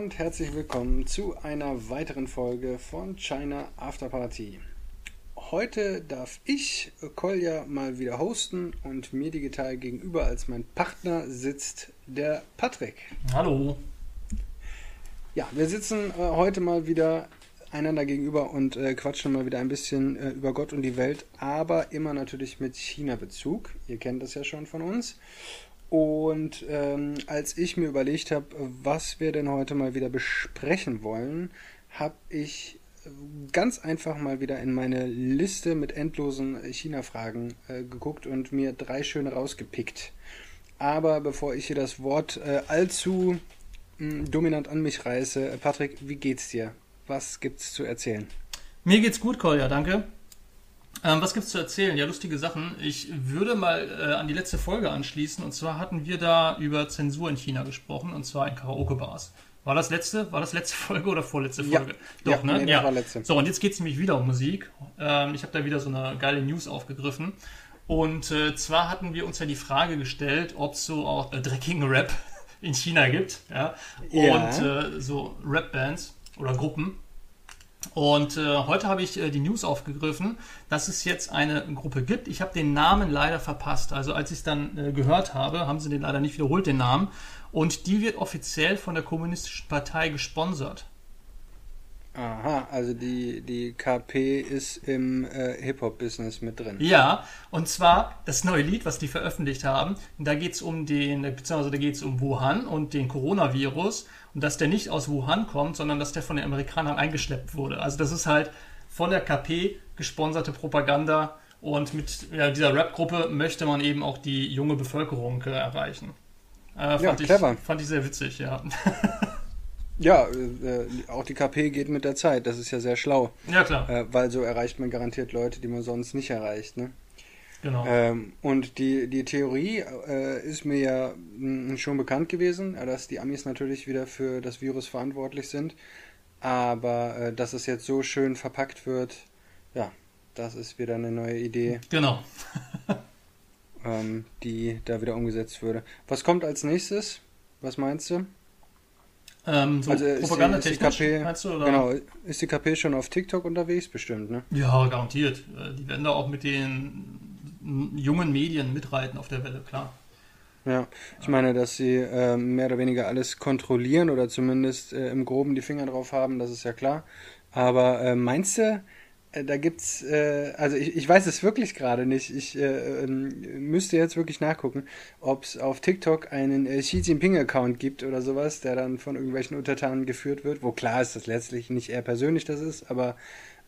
und herzlich willkommen zu einer weiteren Folge von China After Party. Heute darf ich Kolja mal wieder hosten und mir digital gegenüber als mein Partner sitzt der Patrick. Hallo. Ja, wir sitzen äh, heute mal wieder einander gegenüber und äh, quatschen mal wieder ein bisschen äh, über Gott und die Welt, aber immer natürlich mit China-Bezug. Ihr kennt das ja schon von uns. Und ähm, als ich mir überlegt habe, was wir denn heute mal wieder besprechen wollen, habe ich ganz einfach mal wieder in meine Liste mit endlosen China-Fragen äh, geguckt und mir drei schöne rausgepickt. Aber bevor ich hier das Wort äh, allzu mh, hm, dominant an mich reiße, Patrick, wie geht's dir? Was gibt's zu erzählen? Mir geht's gut, Kolja, danke. Ähm, was gibt's zu erzählen? Ja, lustige Sachen. Ich würde mal äh, an die letzte Folge anschließen. Und zwar hatten wir da über Zensur in China gesprochen, und zwar in Karaoke-Bars. War das letzte? War das letzte Folge oder vorletzte Folge? Ja, Doch, ja, ne? Nee, ja. War letzte. So, und jetzt geht's nämlich wieder um Musik. Ähm, ich habe da wieder so eine geile News aufgegriffen. Und äh, zwar hatten wir uns ja die Frage gestellt, ob es so auch äh, dreckigen Rap in China gibt. Ja? Und ja. Äh, so Rap-Bands oder Gruppen. Und äh, heute habe ich äh, die News aufgegriffen, dass es jetzt eine Gruppe gibt. Ich habe den Namen leider verpasst. Also als ich es dann äh, gehört habe, haben sie den leider nicht wiederholt, den Namen. Und die wird offiziell von der Kommunistischen Partei gesponsert. Aha, also die, die KP ist im äh, Hip-Hop-Business mit drin. Ja, und zwar das neue Lied, was die veröffentlicht haben, da geht es um den, beziehungsweise da geht es um Wuhan und den Coronavirus und dass der nicht aus Wuhan kommt, sondern dass der von den Amerikanern eingeschleppt wurde. Also das ist halt von der KP gesponserte Propaganda und mit ja, dieser Rap-Gruppe möchte man eben auch die junge Bevölkerung äh, erreichen. Äh, fand, ja, clever. Ich, fand ich sehr witzig, ja. Ja, äh, auch die KP geht mit der Zeit. Das ist ja sehr schlau. Ja, klar. Äh, weil so erreicht man garantiert Leute, die man sonst nicht erreicht. Ne? Genau. Ähm, und die, die Theorie äh, ist mir ja mh, schon bekannt gewesen, äh, dass die Amis natürlich wieder für das Virus verantwortlich sind. Aber äh, dass es jetzt so schön verpackt wird, ja, das ist wieder eine neue Idee. Genau. ähm, die da wieder umgesetzt würde. Was kommt als nächstes? Was meinst du? Ähm, so also Propagandatechnisch, meinst du? Oder? Genau, ist die KP schon auf TikTok unterwegs bestimmt, ne? Ja, garantiert. Äh, die werden da auch mit den jungen Medien mitreiten auf der Welle, klar. Ja, ich meine, dass sie äh, mehr oder weniger alles kontrollieren oder zumindest äh, im Groben die Finger drauf haben, das ist ja klar. Aber äh, meinst du, äh, da gibt's, äh, also ich, ich weiß es wirklich gerade nicht. Ich äh, ähm, müsste jetzt wirklich nachgucken, ob es auf TikTok einen äh, Xi Jinping-Account gibt oder sowas, der dann von irgendwelchen Untertanen geführt wird, wo klar ist, dass letztlich nicht er persönlich das ist, aber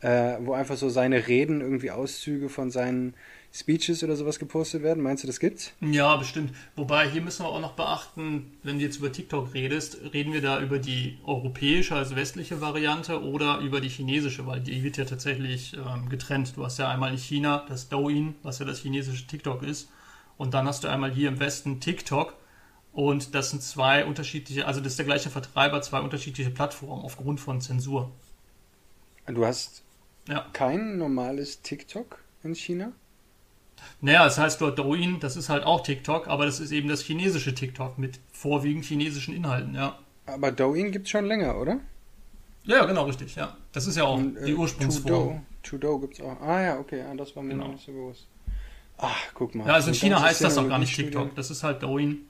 äh, wo einfach so seine Reden, irgendwie Auszüge von seinen Speeches oder sowas gepostet werden. Meinst du, das gibt's? Ja, bestimmt. Wobei hier müssen wir auch noch beachten, wenn du jetzt über TikTok redest, reden wir da über die europäische, also westliche Variante oder über die chinesische, weil die wird ja tatsächlich ähm, getrennt. Du hast ja einmal in China das Douyin, was ja das chinesische TikTok ist, und dann hast du einmal hier im Westen TikTok. Und das sind zwei unterschiedliche, also das ist der gleiche Vertreiber, zwei unterschiedliche Plattformen aufgrund von Zensur. Du hast ja. kein normales TikTok in China? Naja, es heißt dort Douyin, das ist halt auch TikTok, aber das ist eben das chinesische TikTok mit vorwiegend chinesischen Inhalten, ja. Aber Douyin gibt es schon länger, oder? Ja, genau, richtig, ja. Das ist ja auch Und, äh, die Ursprungsform. Trudeau gibt es auch. Ah ja, okay, ja, das war mir genau. noch nicht so bewusst. Ach, guck mal. Ja, also in China heißt das auch gar nicht TikTok, das ist halt Douyin.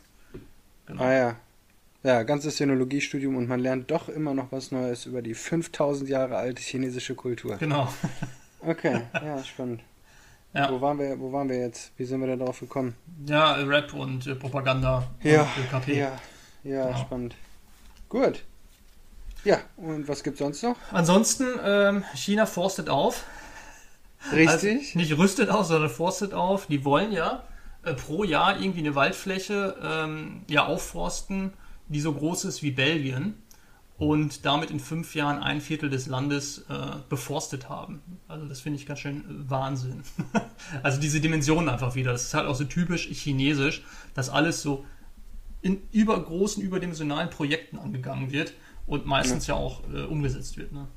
Genau. Ah ja. Ja, ganzes Sinologiestudium und man lernt doch immer noch was Neues über die 5000 Jahre alte chinesische Kultur. Genau. okay, ja, spannend. Ja. Wo, waren wir, wo waren wir jetzt? Wie sind wir da drauf gekommen? Ja, Rap und äh, Propaganda ja, und ÖKP. Ja, ja genau. spannend. Gut. Ja, und was gibt es sonst noch? Ansonsten, ähm, China forstet auf. Richtig. Also nicht rüstet auf, sondern forstet auf. Die wollen ja äh, pro Jahr irgendwie eine Waldfläche ähm, ja, aufforsten, die so groß ist wie Belgien und damit in fünf Jahren ein Viertel des Landes äh, beforstet haben. Also das finde ich ganz schön äh, Wahnsinn. also diese Dimensionen einfach wieder. Das ist halt auch so typisch chinesisch, dass alles so in übergroßen, überdimensionalen Projekten angegangen wird und meistens ja, ja auch äh, umgesetzt wird. Ne?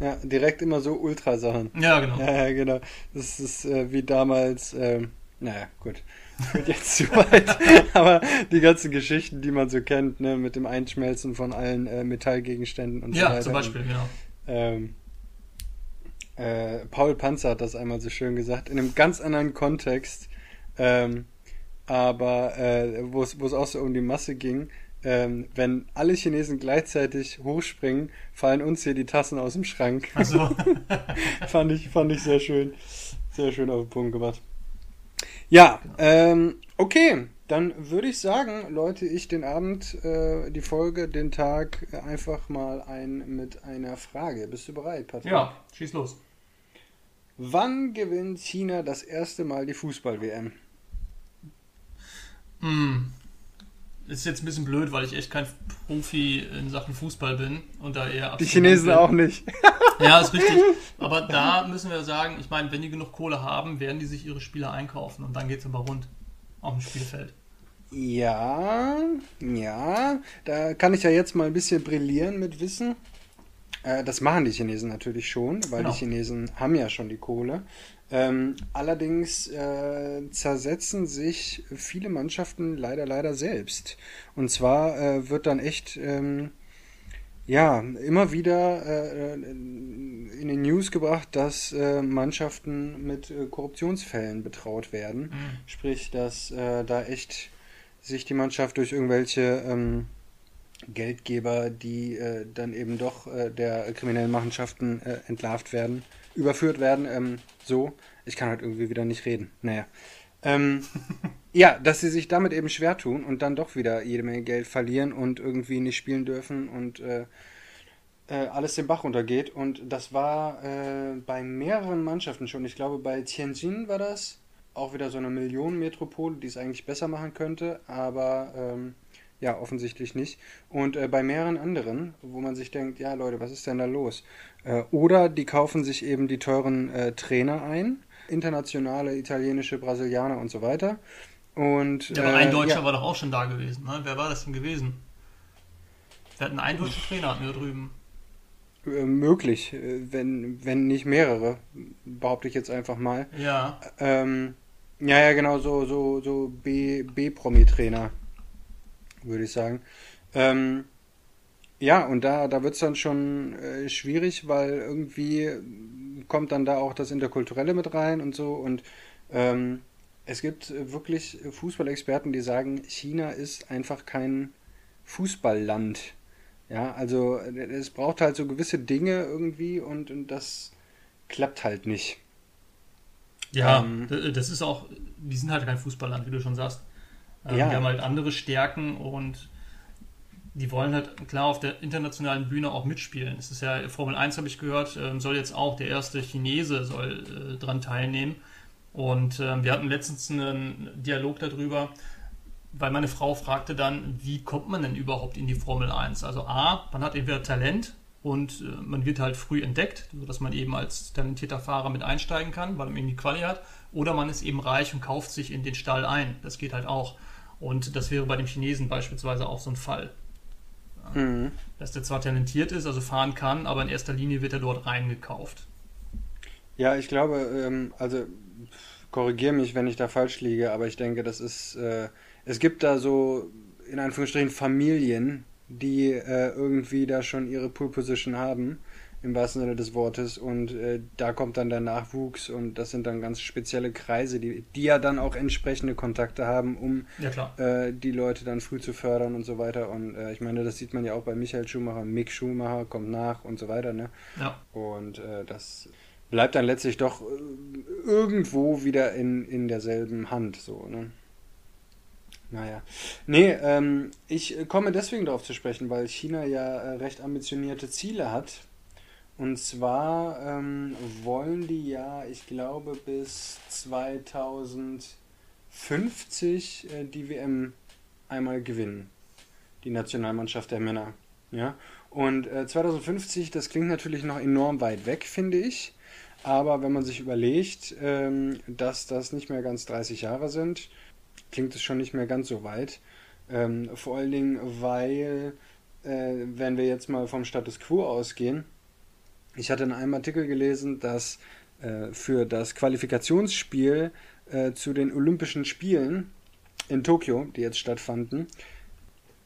Ja, direkt immer so Ultrasachen. Ja, genau. Ja, ja genau. Das ist äh, wie damals, ähm, Naja, gut. Wird jetzt zu weit. Aber die ganzen Geschichten, die man so kennt, ne, mit dem Einschmelzen von allen äh, Metallgegenständen und ja, so weiter. Ja, zum Beispiel, genau. Ähm, äh, Paul Panzer hat das einmal so schön gesagt, in einem ganz anderen Kontext, ähm, aber äh, wo es auch so um die Masse ging. Ähm, wenn alle Chinesen gleichzeitig hochspringen, fallen uns hier die Tassen aus dem Schrank. Ach so. fand, ich, fand ich sehr schön. Sehr schön auf den Punkt gemacht. Ja, ähm, okay. Dann würde ich sagen, läute ich den Abend, äh, die Folge, den Tag einfach mal ein mit einer Frage. Bist du bereit, Patrick? Ja, schieß los. Wann gewinnt China das erste Mal die Fußball-WM? Hm. Ist jetzt ein bisschen blöd, weil ich echt kein Profi in Sachen Fußball bin und da eher Die Chinesen bin. auch nicht. Ja, ist richtig. Aber da müssen wir sagen, ich meine, wenn die genug Kohle haben, werden die sich ihre Spieler einkaufen und dann geht es aber rund auf dem Spielfeld. Ja, ja, da kann ich ja jetzt mal ein bisschen brillieren mit Wissen. Äh, das machen die Chinesen natürlich schon, weil genau. die Chinesen haben ja schon die Kohle. Ähm, allerdings äh, zersetzen sich viele Mannschaften leider, leider selbst. Und zwar äh, wird dann echt, ähm, ja, immer wieder äh, in den News gebracht, dass äh, Mannschaften mit äh, Korruptionsfällen betraut werden. Mhm. Sprich, dass da echt sich die Mannschaft durch irgendwelche ähm, Geldgeber, die äh, dann eben doch äh, der kriminellen Machenschaften äh, entlarvt werden, überführt werden. Ähm, so, ich kann halt irgendwie wieder nicht reden. Naja. Ähm, ja, dass sie sich damit eben schwer tun und dann doch wieder jede Menge Geld verlieren und irgendwie nicht spielen dürfen und äh, äh, alles den Bach runtergeht. Und das war äh, bei mehreren Mannschaften schon. Ich glaube, bei Tianjin war das auch wieder so eine Millionenmetropole, die es eigentlich besser machen könnte, aber ähm, ja, offensichtlich nicht. Und äh, bei mehreren anderen, wo man sich denkt, ja Leute, was ist denn da los? Äh, oder die kaufen sich eben die teuren äh, Trainer ein, internationale, italienische, Brasilianer und so weiter. Und, ja, aber ein äh, Deutscher ja. war doch auch schon da gewesen. Ne? Wer war das denn gewesen? Wir hatten einen deutschen Trainer hatten wir drüben. Äh, möglich, äh, wenn, wenn nicht mehrere, behaupte ich jetzt einfach mal. Ja. Ähm, ja, ja, genau, so, so, so B-Promi-Trainer würde ich sagen. Ähm, ja, und da, da wird es dann schon äh, schwierig, weil irgendwie kommt dann da auch das Interkulturelle mit rein und so. Und ähm, es gibt wirklich Fußballexperten, die sagen, China ist einfach kein Fußballland. Ja, also es braucht halt so gewisse Dinge irgendwie und, und das klappt halt nicht. Ja, ähm, das ist auch, die sind halt kein Fußballland, wie du schon sagst. Ähm, ja. Die haben halt andere Stärken und die wollen halt klar auf der internationalen Bühne auch mitspielen. Es ist ja Formel 1, habe ich gehört, ähm, soll jetzt auch der erste Chinese soll äh, dran teilnehmen. Und äh, wir hatten letztens einen Dialog darüber, weil meine Frau fragte dann, wie kommt man denn überhaupt in die Formel 1? Also A, man hat entweder Talent und äh, man wird halt früh entdeckt, sodass man eben als talentierter Fahrer mit einsteigen kann, weil man eben die Quali hat. Oder man ist eben reich und kauft sich in den Stall ein. Das geht halt auch. Und das wäre bei dem Chinesen beispielsweise auch so ein Fall. Mhm. Dass der zwar talentiert ist, also fahren kann, aber in erster Linie wird er dort reingekauft. Ja, ich glaube, ähm, also korrigiere mich, wenn ich da falsch liege, aber ich denke, das ist, äh, es gibt da so in Anführungsstrichen Familien, die äh, irgendwie da schon ihre Pool Position haben im wahrsten Sinne des Wortes. Und äh, da kommt dann der Nachwuchs und das sind dann ganz spezielle Kreise, die, die ja dann auch entsprechende Kontakte haben, um ja, äh, die Leute dann früh zu fördern und so weiter. Und äh, ich meine, das sieht man ja auch bei Michael Schumacher, Mick Schumacher kommt nach und so weiter. Ne? Ja. Und äh, das bleibt dann letztlich doch äh, irgendwo wieder in, in derselben Hand. So, ne? Naja. Nee, ähm, ich komme deswegen darauf zu sprechen, weil China ja äh, recht ambitionierte Ziele hat und zwar ähm, wollen die ja, ich glaube, bis 2050 äh, die WM einmal gewinnen. Die Nationalmannschaft der Männer. Ja? Und äh, 2050, das klingt natürlich noch enorm weit weg, finde ich. Aber wenn man sich überlegt, ähm, dass das nicht mehr ganz 30 Jahre sind, klingt es schon nicht mehr ganz so weit. Ähm, vor allen Dingen, weil, äh, wenn wir jetzt mal vom Status quo ausgehen, ich hatte in einem Artikel gelesen, dass äh, für das Qualifikationsspiel äh, zu den Olympischen Spielen in Tokio, die jetzt stattfanden,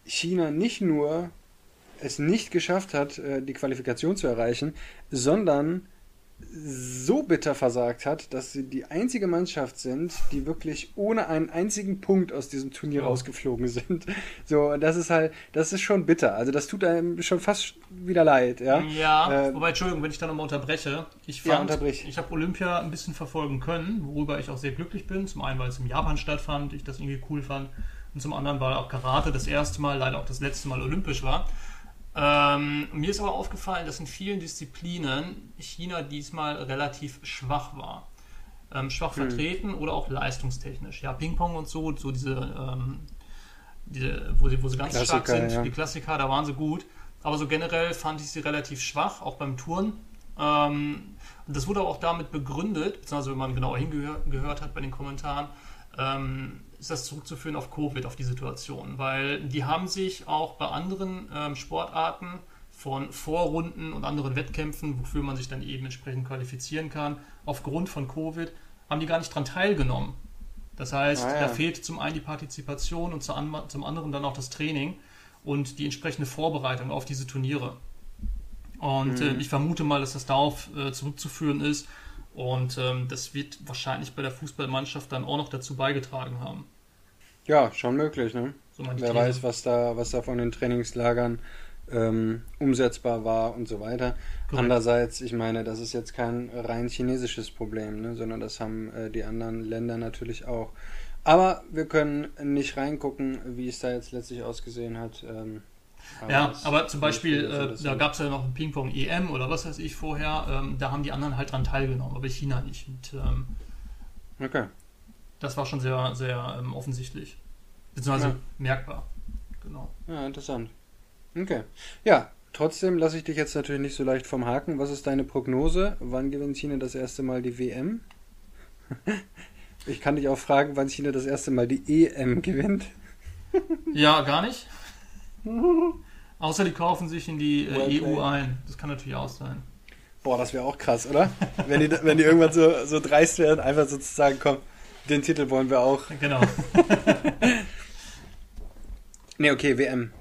China nicht nur es nicht geschafft hat, äh, die Qualifikation zu erreichen, sondern so bitter versagt hat, dass sie die einzige Mannschaft sind, die wirklich ohne einen einzigen Punkt aus diesem Turnier rausgeflogen sind. So, das ist halt, das ist schon bitter. Also das tut einem schon fast wieder leid, ja. Ja, äh, wobei, Entschuldigung, wenn ich da nochmal unterbreche. Ich fand, ja, ich habe Olympia ein bisschen verfolgen können, worüber ich auch sehr glücklich bin. Zum einen, weil es in Japan stattfand, ich das irgendwie cool fand. Und zum anderen, weil auch Karate das erste Mal, leider auch das letzte Mal olympisch war. Ähm, mir ist aber aufgefallen, dass in vielen Disziplinen China diesmal relativ schwach war. Ähm, schwach hm. vertreten oder auch leistungstechnisch. Ja, Ping-Pong und so, so diese, ähm, diese wo, sie, wo sie ganz Klassiker, stark sind, ja. die Klassiker, da waren sie gut. Aber so generell fand ich sie relativ schwach, auch beim Touren. Ähm, das wurde auch damit begründet, beziehungsweise wenn man genauer hingehört hat bei den Kommentaren, ähm, ist das zurückzuführen auf Covid, auf die Situation, weil die haben sich auch bei anderen ähm, Sportarten von Vorrunden und anderen Wettkämpfen, wofür man sich dann eben entsprechend qualifizieren kann, aufgrund von Covid, haben die gar nicht daran teilgenommen. Das heißt, ah, ja. da fehlt zum einen die Partizipation und zum anderen dann auch das Training und die entsprechende Vorbereitung auf diese Turniere. Und mhm. äh, ich vermute mal, dass das darauf äh, zurückzuführen ist. Und ähm, das wird wahrscheinlich bei der Fußballmannschaft dann auch noch dazu beigetragen haben. Ja, schon möglich, ne? So Wer These. weiß, was da, was da von den Trainingslagern ähm, umsetzbar war und so weiter. Correct. Andererseits, ich meine, das ist jetzt kein rein chinesisches Problem, ne, sondern das haben äh, die anderen Länder natürlich auch. Aber wir können nicht reingucken, wie es da jetzt letztlich ausgesehen hat. Ähm, aber ja, aber zum Beispiel, äh, da gab es ja noch ein Ping-Pong-EM oder was weiß ich vorher, ähm, da haben die anderen halt dran teilgenommen, aber China nicht. Und, ähm, okay. Das war schon sehr, sehr ähm, offensichtlich. Beziehungsweise ja. merkbar. Genau. Ja, interessant. Okay. Ja, trotzdem lasse ich dich jetzt natürlich nicht so leicht vom Haken. Was ist deine Prognose? Wann gewinnt China das erste Mal die WM? ich kann dich auch fragen, wann China das erste Mal die EM gewinnt. ja, gar nicht. Außer die kaufen sich in die äh, EU ein. Das kann natürlich auch sein. Boah, das wäre auch krass, oder? wenn, die, wenn die irgendwann so, so dreist werden, einfach sozusagen, komm, den Titel wollen wir auch. Genau. ne, okay, WM.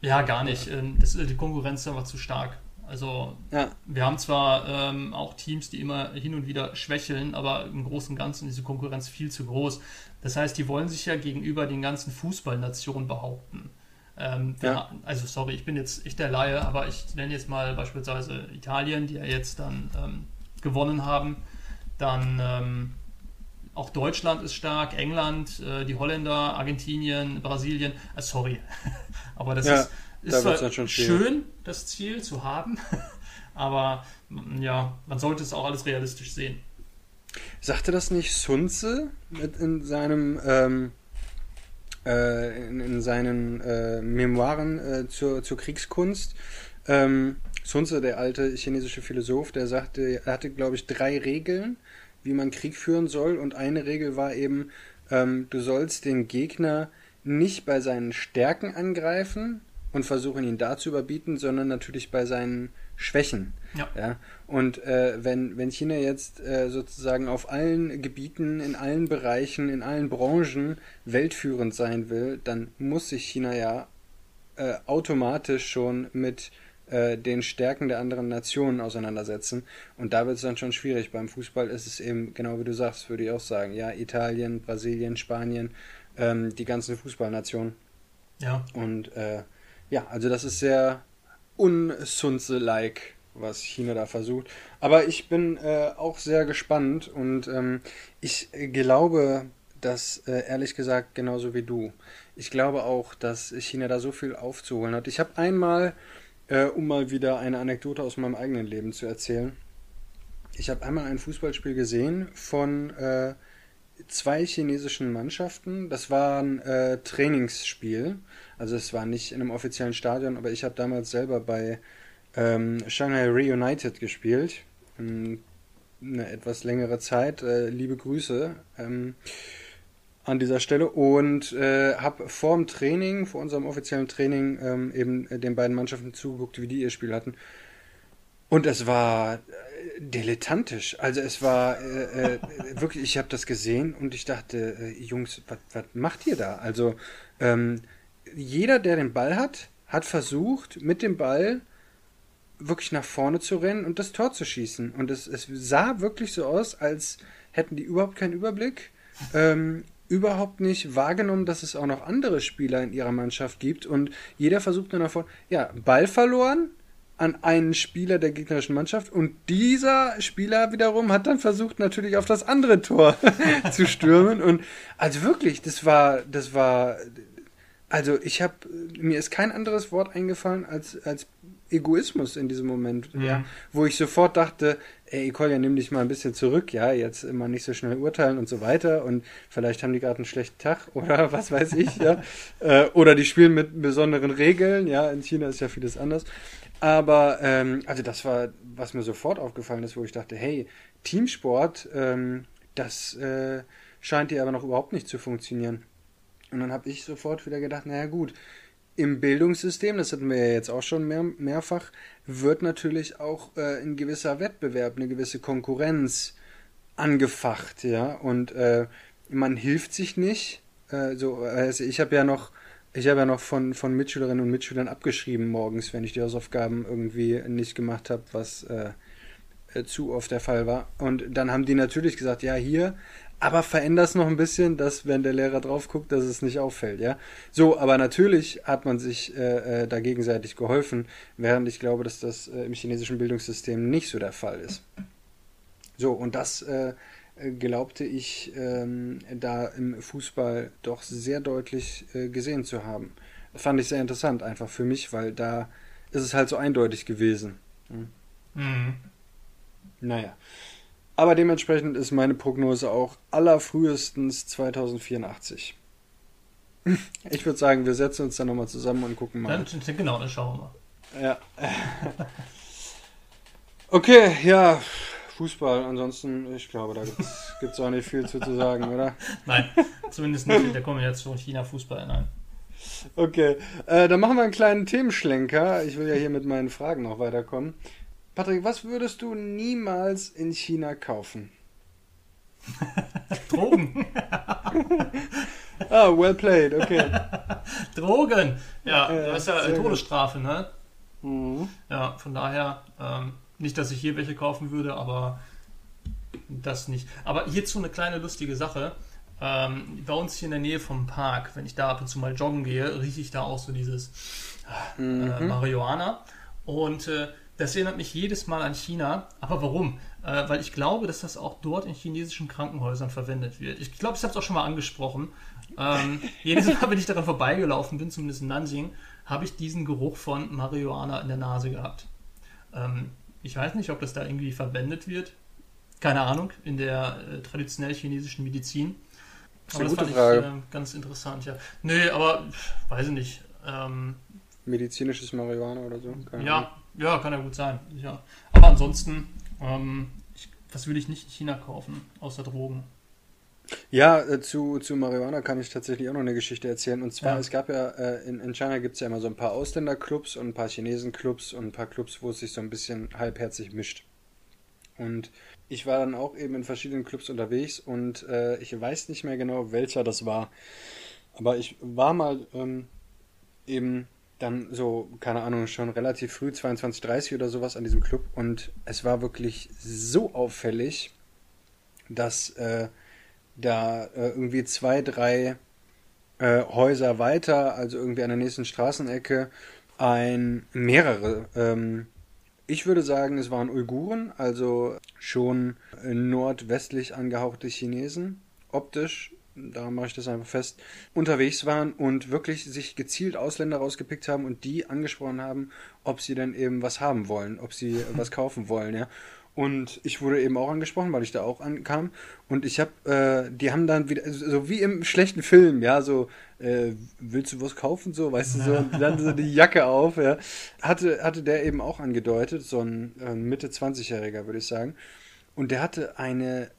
Ja, gar nicht. Ähm, das, die Konkurrenz ist einfach zu stark. Also ja. wir haben zwar ähm, auch Teams, die immer hin und wieder schwächeln, aber im Großen und Ganzen ist die Konkurrenz viel zu groß. Das heißt, die wollen sich ja gegenüber den ganzen Fußballnationen behaupten. Ähm, ja. Also sorry, ich bin jetzt echt der Laie, aber ich nenne jetzt mal beispielsweise Italien, die ja jetzt dann ähm, gewonnen haben. Dann ähm, auch Deutschland ist stark, England, äh, die Holländer, Argentinien, Brasilien. Äh, sorry. Aber das ja, ist, ist da zwar schön, das Ziel zu haben, aber ja, man sollte es auch alles realistisch sehen. Sagte das nicht Sunze in seinem ähm, äh, in, in, seinen äh, Memoiren äh, zur, zur Kriegskunst? Ähm, Sunze, der alte chinesische Philosoph, der sagte, er hatte, glaube ich, drei Regeln wie man Krieg führen soll. Und eine Regel war eben, ähm, du sollst den Gegner nicht bei seinen Stärken angreifen und versuchen ihn da zu überbieten, sondern natürlich bei seinen Schwächen. Ja. ja? Und äh, wenn, wenn China jetzt äh, sozusagen auf allen Gebieten, in allen Bereichen, in allen Branchen weltführend sein will, dann muss sich China ja äh, automatisch schon mit äh, den Stärken der anderen Nationen auseinandersetzen. Und da wird es dann schon schwierig. Beim Fußball ist es eben, genau wie du sagst, würde ich auch sagen, ja, Italien, Brasilien, Spanien, ähm, die ganzen Fußballnationen. Ja. Und äh, ja, also das ist sehr unsunze-like, was China da versucht. Aber ich bin äh, auch sehr gespannt und ähm, ich glaube, dass äh, ehrlich gesagt genauso wie du. Ich glaube auch, dass China da so viel aufzuholen hat. Ich habe einmal äh, um mal wieder eine Anekdote aus meinem eigenen Leben zu erzählen. Ich habe einmal ein Fußballspiel gesehen von äh, zwei chinesischen Mannschaften. Das war ein äh, Trainingsspiel. Also es war nicht in einem offiziellen Stadion, aber ich habe damals selber bei ähm, Shanghai Reunited gespielt. Ähm, eine etwas längere Zeit. Äh, liebe Grüße. Ähm, an dieser Stelle und äh, habe vor dem Training, vor unserem offiziellen Training, ähm, eben den beiden Mannschaften zugeguckt, wie die ihr Spiel hatten. Und es war äh, dilettantisch. Also es war äh, äh, wirklich, ich habe das gesehen und ich dachte, äh, Jungs, was macht ihr da? Also ähm, jeder, der den Ball hat, hat versucht, mit dem Ball wirklich nach vorne zu rennen und das Tor zu schießen. Und es, es sah wirklich so aus, als hätten die überhaupt keinen Überblick. Ähm, überhaupt nicht wahrgenommen, dass es auch noch andere Spieler in ihrer Mannschaft gibt und jeder versucht nur nach vorne. Ja, Ball verloren, an einen Spieler der gegnerischen Mannschaft und dieser Spieler wiederum hat dann versucht natürlich auf das andere Tor zu stürmen und also wirklich, das war das war also ich habe mir ist kein anderes Wort eingefallen als als Egoismus in diesem Moment, mhm. ja, wo ich sofort dachte, ey, Kolja, nimm dich mal ein bisschen zurück, ja, jetzt immer nicht so schnell urteilen und so weiter und vielleicht haben die gerade einen schlechten Tag oder was weiß ich, ja, äh, oder die spielen mit besonderen Regeln, ja, in China ist ja vieles anders. Aber ähm, also das war, was mir sofort aufgefallen ist, wo ich dachte, hey, Teamsport, ähm, das äh, scheint dir aber noch überhaupt nicht zu funktionieren. Und dann habe ich sofort wieder gedacht, naja gut, im Bildungssystem, das hatten wir ja jetzt auch schon mehr, mehrfach, wird natürlich auch äh, ein gewisser Wettbewerb, eine gewisse Konkurrenz angefacht, ja. Und äh, man hilft sich nicht. Äh, so, also ich habe ja noch ich habe ja noch von, von Mitschülerinnen und Mitschülern abgeschrieben morgens, wenn ich die Hausaufgaben irgendwie nicht gemacht habe, was äh, äh, zu oft der Fall war. Und dann haben die natürlich gesagt, ja, hier, aber veränder es noch ein bisschen, dass, wenn der Lehrer drauf guckt, dass es nicht auffällt, ja. So, aber natürlich hat man sich äh, äh, da gegenseitig geholfen, während ich glaube, dass das äh, im chinesischen Bildungssystem nicht so der Fall ist. So, und das äh, glaubte ich ähm, da im Fußball doch sehr deutlich äh, gesehen zu haben. Das fand ich sehr interessant, einfach für mich, weil da ist es halt so eindeutig gewesen. Hm. Mhm. Naja. Aber dementsprechend ist meine Prognose auch allerfrühestens 2084. Ich würde sagen, wir setzen uns dann nochmal zusammen und gucken mal. Dann, genau, dann schauen wir mal. Ja. Okay, ja. Fußball, ansonsten, ich glaube, da gibt es auch nicht viel zu, zu sagen, oder? Nein, zumindest nicht in der Kombination China-Fußball, nein. Okay, äh, dann machen wir einen kleinen Themenschlenker. Ich will ja hier mit meinen Fragen noch weiterkommen. Patrick, was würdest du niemals in China kaufen? Drogen. ah, well played, okay. Drogen. Ja, äh, das ist ja Todesstrafe, gut. ne? Mhm. Ja, von daher, ähm, nicht, dass ich hier welche kaufen würde, aber das nicht. Aber hierzu eine kleine lustige Sache. Ähm, bei uns hier in der Nähe vom Park, wenn ich da ab und zu mal joggen gehe, rieche ich da auch so dieses äh, mhm. Marihuana. Und äh, das erinnert mich jedes Mal an China. Aber warum? Äh, weil ich glaube, dass das auch dort in chinesischen Krankenhäusern verwendet wird. Ich glaube, ich habe es auch schon mal angesprochen. Ähm, jedes Mal, wenn ich daran vorbeigelaufen bin, zumindest in Nansing, habe ich diesen Geruch von Marihuana in der Nase gehabt. Ähm, ich weiß nicht, ob das da irgendwie verwendet wird. Keine Ahnung, in der äh, traditionell chinesischen Medizin. Aber das gute Frage. Ich, äh, ganz interessant, ja. Nee, aber weiß ich nicht. Ähm, Medizinisches Marihuana oder so? Keine ja, Ahnung. Ja, kann ja gut sein. Ja. Aber ansonsten, ähm, ich, was würde ich nicht in China kaufen, außer Drogen? Ja, äh, zu, zu Marihuana kann ich tatsächlich auch noch eine Geschichte erzählen. Und zwar, ja. es gab ja, äh, in, in China gibt es ja immer so ein paar Ausländerclubs und ein paar Chinesenclubs und ein paar Clubs, wo es sich so ein bisschen halbherzig mischt. Und ich war dann auch eben in verschiedenen Clubs unterwegs und äh, ich weiß nicht mehr genau, welcher das war. Aber ich war mal ähm, eben dann so, keine Ahnung, schon relativ früh, 22, 30 oder sowas an diesem Club und es war wirklich so auffällig, dass äh, da äh, irgendwie zwei, drei äh, Häuser weiter, also irgendwie an der nächsten Straßenecke, ein mehrere. Ähm, ich würde sagen, es waren Uiguren, also schon nordwestlich angehauchte Chinesen, optisch daran mache ich das einfach fest, unterwegs waren und wirklich sich gezielt Ausländer rausgepickt haben und die angesprochen haben, ob sie denn eben was haben wollen, ob sie was kaufen wollen, ja. Und ich wurde eben auch angesprochen, weil ich da auch ankam. Und ich habe, äh, die haben dann wieder, so wie im schlechten Film, ja, so, äh, willst du was kaufen, so, weißt du, so, und dann so die Jacke auf, ja. Hatte, hatte der eben auch angedeutet, so ein äh, Mitte 20-Jähriger, würde ich sagen. und der hatte eine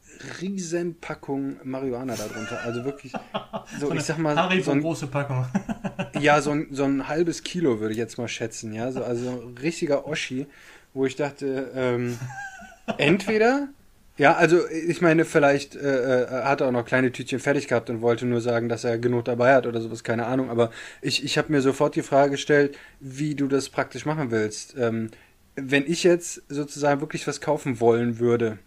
riesen Packung Marihuana darunter. Also wirklich, so, So ich sag mal, Haribo so ein, große Packung. ja, so ein, so ein halbes Kilo würde ich jetzt mal schätzen, ja. So, also ein richtiger Oschi, wo ich dachte, ähm, entweder, ja, also ich meine, vielleicht äh, äh, hat er auch noch kleine Tütchen fertig gehabt und wollte nur sagen, dass er genug dabei hat oder sowas, keine Ahnung. Aber ich, ich habe mir sofort die Frage gestellt, wie du das praktisch machen willst. Ähm, wenn ich jetzt sozusagen wirklich was kaufen wollen würde,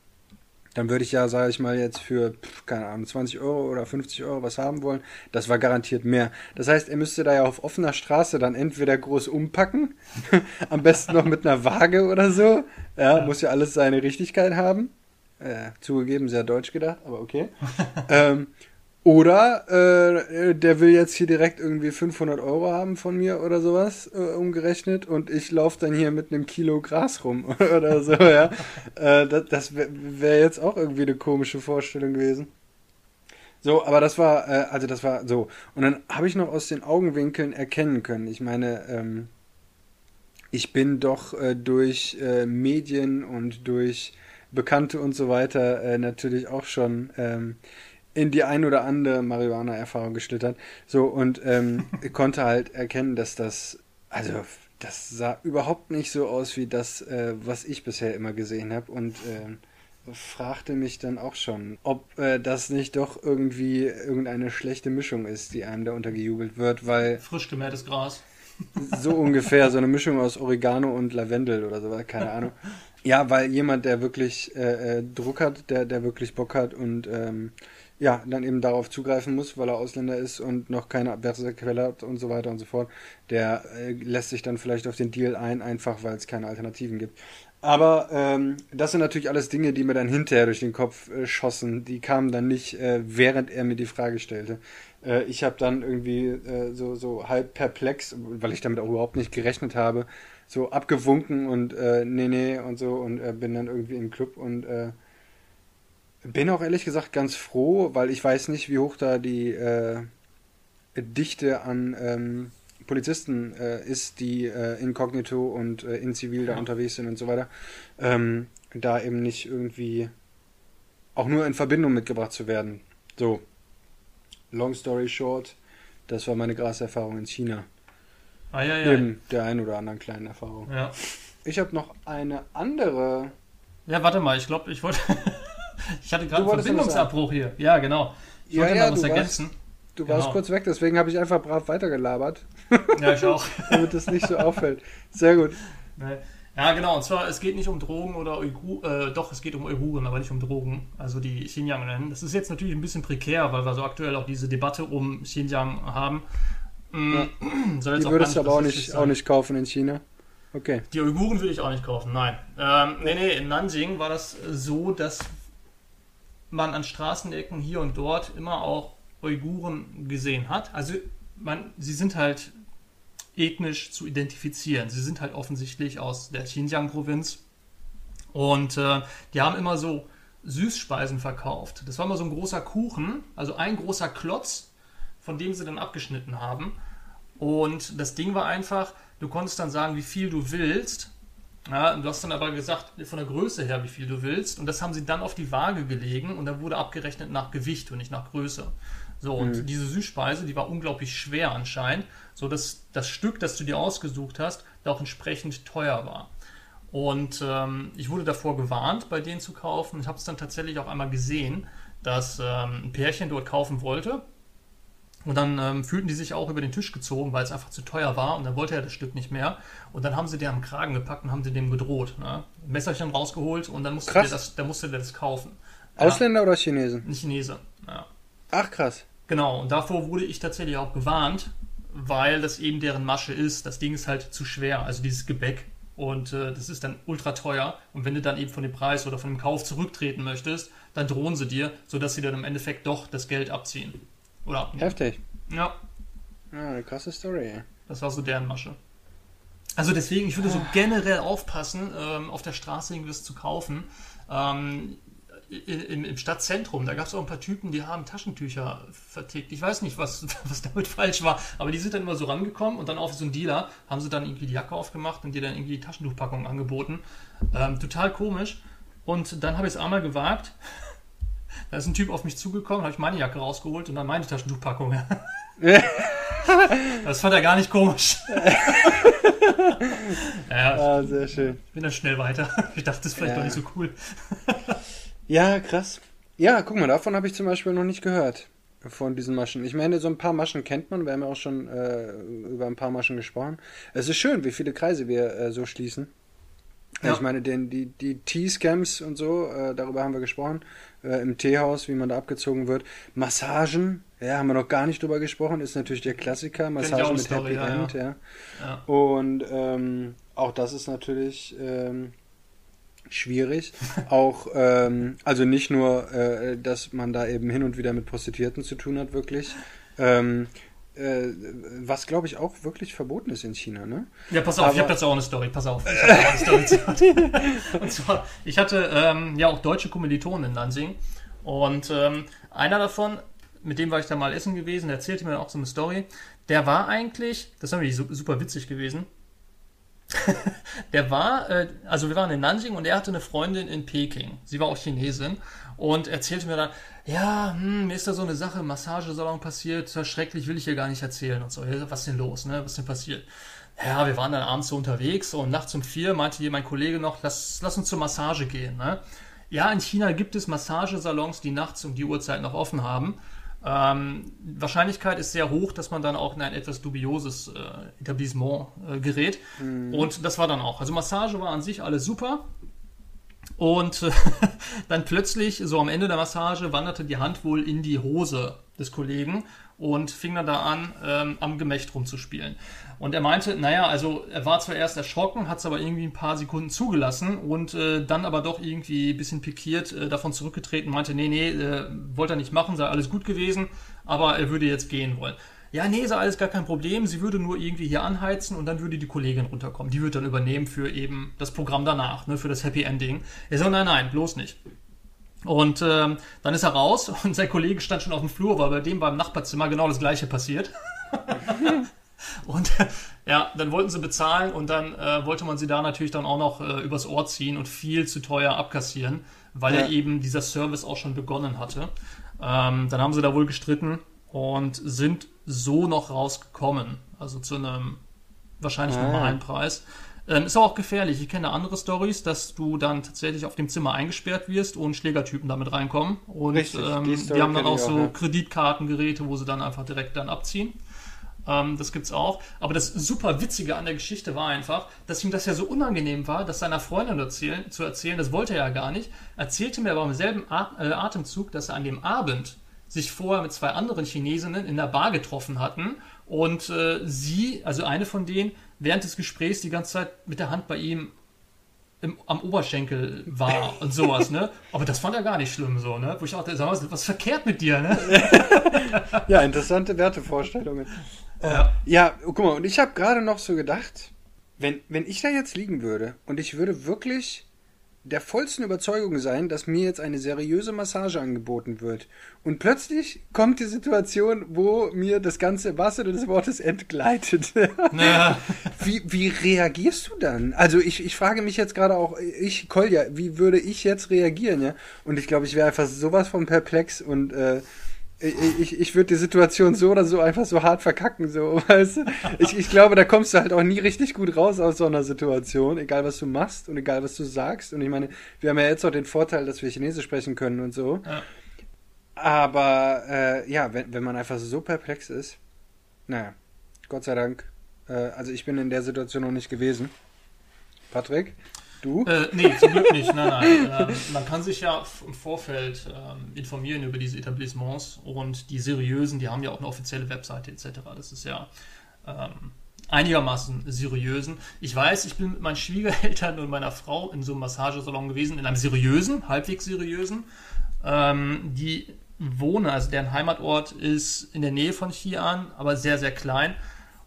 dann würde ich ja, sage ich mal, jetzt für, keine Ahnung, 20 Euro oder 50 Euro was haben wollen. Das war garantiert mehr. Das heißt, er müsste da ja auf offener Straße dann entweder groß umpacken, am besten noch mit einer Waage oder so. Ja, muss ja alles seine Richtigkeit haben. Äh, zugegeben, sehr deutsch gedacht, aber okay. ähm, oder äh, der will jetzt hier direkt irgendwie 500 Euro haben von mir oder sowas äh, umgerechnet und ich laufe dann hier mit einem Kilo Gras rum oder so, ja. äh, das das wäre wär jetzt auch irgendwie eine komische Vorstellung gewesen. So, aber das war, äh, also das war so. Und dann habe ich noch aus den Augenwinkeln erkennen können. Ich meine, ähm, ich bin doch äh, durch äh, Medien und durch Bekannte und so weiter äh, natürlich auch schon ähm, in die ein oder andere Marihuana-Erfahrung geschlittert. So, und ähm, konnte halt erkennen, dass das, also das sah überhaupt nicht so aus wie das, äh, was ich bisher immer gesehen habe. Und ähm, fragte mich dann auch schon, ob äh, das nicht doch irgendwie irgendeine schlechte Mischung ist, die einem da untergejubelt wird, weil Frisch gemähtes Gras. so ungefähr so eine Mischung aus Oregano und Lavendel oder so, keine Ahnung. Ja, weil jemand, der wirklich äh, äh, Druck hat, der, der wirklich Bock hat und ähm, ja, dann eben darauf zugreifen muss, weil er Ausländer ist und noch keine bessere Quelle hat und so weiter und so fort, der äh, lässt sich dann vielleicht auf den Deal ein, einfach weil es keine Alternativen gibt. Aber ähm, das sind natürlich alles Dinge, die mir dann hinterher durch den Kopf äh, schossen. Die kamen dann nicht, äh, während er mir die Frage stellte. Äh, ich habe dann irgendwie äh, so, so halb perplex, weil ich damit auch überhaupt nicht gerechnet habe, so abgewunken und äh, nee, nee und so und äh, bin dann irgendwie im Club und äh, bin auch ehrlich gesagt ganz froh, weil ich weiß nicht, wie hoch da die äh, Dichte an ähm, Polizisten äh, ist, die äh, inkognito und äh, in Zivil da Ja. unterwegs sind und so weiter, ähm, da eben nicht irgendwie auch nur in Verbindung mitgebracht zu werden. So, long story short, das war meine Graserfahrung in China. Ah, ja, ja. Neben der einen oder anderen kleinen Erfahrung. Ja, Ich habe noch eine andere. ja warte mal, ich glaube, ich wollte. ich hatte Du gerade einen noch Verbindungsabbruch hier. Ja, genau. Ich Ja, wollte ja, mal was du ergänzen. Du warst Genau. kurz weg, deswegen habe ich einfach brav weitergelabert, Ja, ich auch. damit es nicht so auffällt. Sehr gut. Ne? Ja, genau. Und zwar, es geht nicht um Drogen oder Uiguren, äh, doch, es geht um Uiguren, aber nicht um Drogen. Also die Xinjiang nennen. Das ist jetzt natürlich ein bisschen prekär, weil wir so aktuell auch diese Debatte um Xinjiang haben. Mm, jetzt Die würdest du aber auch nicht, auch nicht kaufen in China. Okay. Die Uiguren würde ich auch nicht kaufen, nein. Ähm, nee, nee, in Nanjing war das so, dass man an Straßenecken hier und dort immer auch Uiguren gesehen hat. Also man, sie sind halt ethnisch zu identifizieren. Sie sind halt offensichtlich aus der Xinjiang-Provinz. Und äh, die haben immer so Süßspeisen verkauft. Das war immer so ein großer Kuchen, also ein großer Klotz, von dem sie dann abgeschnitten haben. Und das Ding war einfach, du konntest dann sagen, wie viel du willst. Ja, und du hast dann aber gesagt, von der Größe her, wie viel du willst. Und das haben sie dann auf die Waage gelegen und da wurde abgerechnet nach Gewicht und nicht nach Größe. So, und diese Süßspeise, die war unglaublich schwer anscheinend, so dass das Stück, das du dir ausgesucht hast, da auch entsprechend teuer war. Und ähm, ich wurde davor gewarnt, bei denen zu kaufen. Ich habe es dann tatsächlich auch einmal gesehen, dass ähm, ein Pärchen dort kaufen wollte. Und dann ähm, fühlten die sich auch über den Tisch gezogen, weil es einfach zu teuer war. Und dann wollte er das Stück nicht mehr. Und dann haben sie den am Kragen gepackt und haben sie dem gedroht. Ne? Messerchen rausgeholt und dann musste, Krass. der das, dann musste der das kaufen. Ja, Ausländer oder Chinesen? ein Chinese. Ja. Ach krass. Genau, und davor wurde ich tatsächlich auch gewarnt, weil das eben deren Masche ist. Das Ding ist halt zu schwer, also dieses Gebäck. Und äh, das ist dann ultra teuer. Und wenn du dann eben von dem Preis oder von dem Kauf zurücktreten möchtest, dann drohen sie dir, sodass sie dann im Endeffekt doch das Geld abziehen. Oder. Heftig. Ja, Ja, eine krasse Story. ey. das war so deren Masche. Also deswegen, ich würde so generell aufpassen, ähm, auf der Straße irgendwas zu kaufen. Ähm, im, im Stadtzentrum, da gab es auch ein paar Typen, die haben Taschentücher vertickt. Ich weiß nicht, was, was damit falsch war, aber die sind dann immer so rangekommen und dann auf so einen Dealer haben sie dann irgendwie die Jacke aufgemacht und dir dann irgendwie die Taschentuchpackung angeboten. Ähm, total komisch. Und dann habe ich es einmal gewagt. Da ist ein Typ auf mich zugekommen, habe ich meine Jacke rausgeholt und dann meine Taschentuchpackung. das fand er gar nicht komisch. ja, ah, sehr schön. Bin dann schnell weiter. Ich dachte, das ist vielleicht ja. doch nicht so cool. ja, krass. Ja, guck mal, davon habe ich zum Beispiel noch nicht gehört. Von diesen Maschen. Ich meine, so ein paar Maschen kennt man. Wir haben ja auch schon äh, über ein paar Maschen gesprochen. Es ist schön, wie viele Kreise wir äh, so schließen. Ja. Ich meine, den, die, die T-Scams und so, äh, darüber haben wir gesprochen. Äh, Im Teehaus, wie man da abgezogen wird. Massagen, ja, haben wir noch gar nicht drüber gesprochen, ist natürlich der Klassiker. Massage mit Story, Happy ja, End, ja. ja. Und ähm, auch das ist natürlich ähm, schwierig. auch, ähm, also nicht nur, äh, dass man da eben hin und wieder mit Prostituierten zu tun hat, wirklich. Ähm, äh, was glaube ich auch wirklich verboten ist in China, ne? Ja, pass auf, Aber, ich habe dazu auch eine Story, pass auf. Ich eine Story und zwar, ich hatte ähm, ja auch deutsche Kommilitonen in Lansing und ähm, einer davon, mit dem war ich da mal essen gewesen, der erzählte mir auch so eine Story. Der war eigentlich, das war wirklich super witzig gewesen. der war, äh, also wir waren in Nanjing und er hatte eine Freundin in Peking. Sie war auch Chinesin und erzählte mir dann, ja, hm, mir ist da so eine Sache Massagesalon passiert, schrecklich, will ich hier gar nicht erzählen und so. Was ist denn los, ne? Was ist denn passiert? Ja, wir waren dann abends so unterwegs und nachts um vier meinte hier mein Kollege noch, lass, lass uns zur Massage gehen, ne? Ja, in China gibt es Massagesalons, die nachts um die Uhrzeit noch offen haben. Ähm, Wahrscheinlichkeit ist sehr hoch, dass man dann auch in ein etwas dubioses äh, Etablissement äh, gerät. Mhm. Und das war dann auch. Also Massage war an sich alles super. Und äh, dann plötzlich, so am Ende der Massage, wanderte die Hand wohl in die Hose des Kollegen und fing dann da an, ähm, am Gemächt rumzuspielen. Und er meinte, naja, also er war zwar erst erschrocken, hat es aber irgendwie ein paar Sekunden zugelassen und äh, dann aber doch irgendwie ein bisschen pikiert äh, davon zurückgetreten, meinte, nee, nee, äh, wollte er nicht machen, sei alles gut gewesen, aber er würde jetzt gehen wollen. Ja, nee, sei alles gar kein Problem, sie würde nur irgendwie hier anheizen und dann würde die Kollegin runterkommen. Die würde dann übernehmen für eben das Programm danach, ne, für das Happy Ending. Er so, nein, nein, bloß nicht. Und ähm, dann ist er raus und sein Kollege stand schon auf dem Flur, weil bei dem beim Nachbarzimmer genau das gleiche passiert. und ja, dann wollten sie bezahlen und dann äh, wollte man sie da natürlich dann auch noch äh, übers Ohr ziehen und viel zu teuer abkassieren, weil ja. ja eben dieser Service auch schon begonnen hatte. Ähm, dann haben sie da wohl gestritten und sind so noch rausgekommen. Also zu einem wahrscheinlich ah. normalen Preis. Ähm, ist auch gefährlich. Ich kenne andere Stories, dass du dann tatsächlich auf dem Zimmer eingesperrt wirst und Schlägertypen damit reinkommen. Und Richtig, ähm, die, die, haben dann auch so ja. Kreditkartengeräte, wo sie dann einfach direkt dann abziehen. Ähm, das gibt's auch. Aber das super Witzige an der Geschichte war einfach, dass ihm das ja so unangenehm war, das seiner Freundin erzählen, zu erzählen. Das wollte er ja gar nicht. Erzählte mir aber im selben äh, Atemzug, dass er an dem Abend sich vorher mit zwei anderen Chinesinnen in der Bar getroffen hatten und äh, sie, also eine von denen, während des Gesprächs die ganze Zeit mit der Hand bei ihm im, am Oberschenkel war und sowas, ne? Aber das fand er gar nicht schlimm so, ne? Wo ich auch dachte, sag mal, was ist verkehrt mit dir, ne? ja, interessante Wertevorstellungen. Ja, ja guck mal, und ich habe gerade noch so gedacht, wenn, wenn ich da jetzt liegen würde und ich würde wirklich der vollsten Überzeugung sein, dass mir jetzt eine seriöse Massage angeboten wird. Und plötzlich kommt die Situation, wo mir das ganze Wasser des Wortes entgleitet. Ja. wie, wie reagierst du dann? Also ich, ich frage mich jetzt gerade auch, ich, Kolja, wie würde ich jetzt reagieren, ja? Und ich glaube, ich wäre einfach sowas von perplex und äh, ich, ich würde die Situation so oder so einfach so hart verkacken, so, weißt du? Ich, ich glaube, da kommst du halt auch nie richtig gut raus aus so einer Situation, egal was du machst und egal was du sagst. Und ich meine, wir haben ja jetzt auch den Vorteil, dass wir Chinesisch sprechen können und so. Ja. Aber äh, ja, wenn, wenn man einfach so perplex ist, naja, Gott sei Dank. Äh, also ich bin in der Situation noch nicht gewesen. Patrick? Du? Äh, nee, zum Glück nicht. Nein, nein. Ähm, man kann sich ja im Vorfeld ähm, informieren über diese Etablissements und die seriösen, die haben ja auch eine offizielle Webseite etc. Das ist ja ähm, einigermaßen seriösen. Ich weiß, ich bin mit meinen Schwiegereltern und meiner Frau in so einem Massagesalon gewesen, in einem seriösen, halbwegs seriösen. Ähm, die wohnen, also deren Heimatort ist in der Nähe von Xi'an, aber sehr, sehr klein.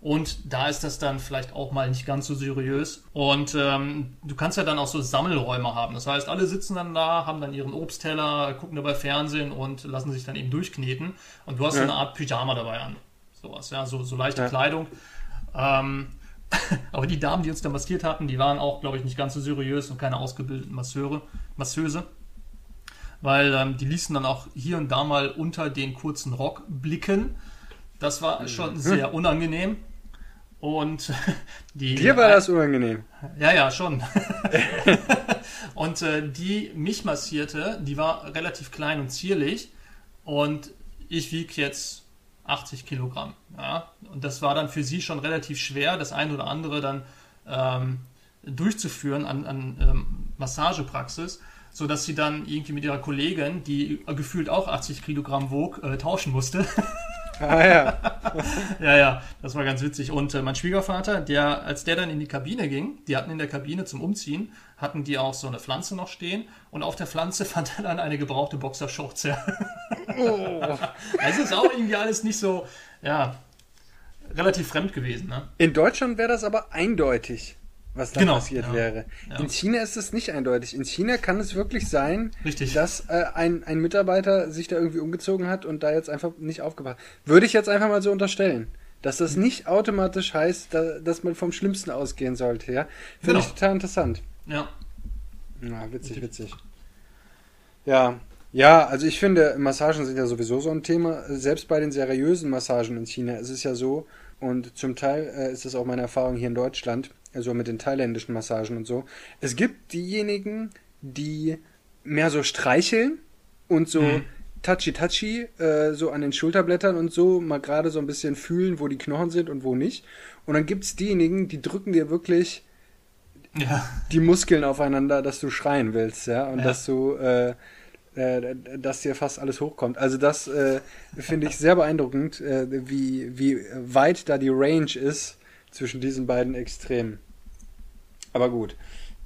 Und da ist das dann vielleicht auch mal nicht ganz so seriös. Und ähm, du kannst ja dann auch so Sammelräume haben. Das heißt, alle sitzen dann da, haben dann ihren Obstteller, gucken dabei Fernsehen und lassen sich dann eben durchkneten. Und du hast ja. eine Art Pyjama dabei an. Sowas, ja, so, so leichte ja. Kleidung. Ähm, Aber die Damen, die uns da massiert hatten, die waren auch, glaube ich, nicht ganz so seriös und keine ausgebildeten Masseure, Masseuse. Weil ähm, die ließen dann auch hier und da mal unter den kurzen Rock blicken. Das war schon sehr unangenehm. Und die. Dir war das unangenehm. Ja, ja, schon. und äh, die mich massierte, die war relativ klein und zierlich. Und ich wiege jetzt 80 Kilogramm. Ja? Und das war dann für sie schon relativ schwer, das ein oder andere dann ähm, durchzuführen an, an ähm, Massagepraxis, sodass sie dann irgendwie mit ihrer Kollegin, die gefühlt auch 80 Kilogramm wog, äh, tauschen musste. Ah ja. ja, ja, das war ganz witzig. Und äh, mein Schwiegervater, der, als der dann in die Kabine ging, die hatten in der Kabine zum Umziehen, hatten die auch so eine Pflanze noch stehen und auf der Pflanze fand er dann eine gebrauchte Boxershorts. Ja. Oh. Also ist auch irgendwie alles nicht so, ja, relativ fremd gewesen. Ne? In Deutschland wäre das aber eindeutig was da Genau, passiert ja. wäre. Ja. In China ist es nicht eindeutig. In China kann es wirklich sein, Richtig. dass äh, ein, ein Mitarbeiter sich da irgendwie umgezogen hat und da jetzt einfach nicht aufgepasst. Würde ich jetzt einfach mal so unterstellen. Dass das Mhm. nicht automatisch heißt, da, dass man vom Schlimmsten ausgehen sollte, ja? Finde Genau. ich total interessant. Ja, Ja, witzig, witzig. Ja, ja, also ich finde, Massagen sind ja sowieso so ein Thema. Selbst bei den seriösen Massagen in China ist es ja so, und zum Teil äh, ist das auch meine Erfahrung hier in Deutschland, also mit den thailändischen Massagen und so. Es gibt diejenigen, die mehr so streicheln und so Mhm. touchy-touchy, äh, so an den Schulterblättern und so, mal gerade so ein bisschen fühlen, wo die Knochen sind und wo nicht. Und dann gibt es diejenigen, die drücken dir wirklich ja, die Muskeln aufeinander, dass du schreien willst, ja, und Ja. dass du, äh, äh, dass dir fast alles hochkommt. Also das äh, finde ich sehr beeindruckend, äh, wie, wie weit da die Range ist zwischen diesen beiden Extremen. Aber gut.